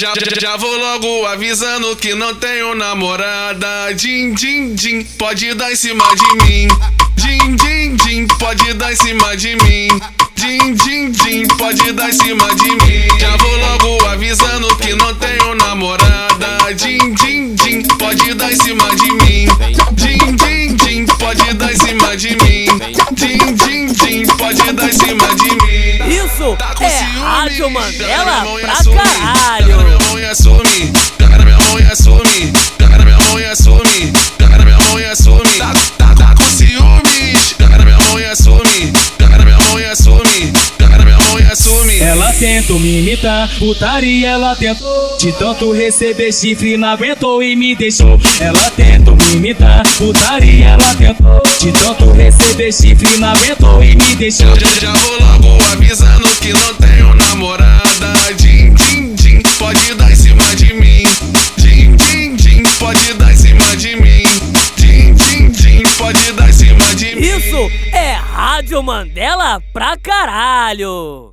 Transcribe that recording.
Já, já, já vou logo avisando que não tenho namorada. Din, din, din, pode dar em cima de mim. Din, din, din, pode dar em cima de mim. Din, din, din, pode dar em cima de mim. Já vou logo avisando que não tenho namorada. Din, din, din, pode dar em cima de mim. Din, din, din, pode dar em cima de mim. Din, din, din, pode dar em cima de mim. Isso Tá com é ciúme? Rádio Mandela pra assume. Tentou me imitar, putaria ela tentou. De tanto receber chifre, não aguentou e me deixou. Ela tentou me imitar, putaria ela tentou. De tanto receber chifre, não aguentou e me deixou. Já, já vou logo avisando que não tenho namorada. Din, din, din, pode dar em cima de mim. Din, din, din, pode dar em cima de mim. Din, din, din, pode dar em cima de mim. Isso é Rádio Mandela pra caralho.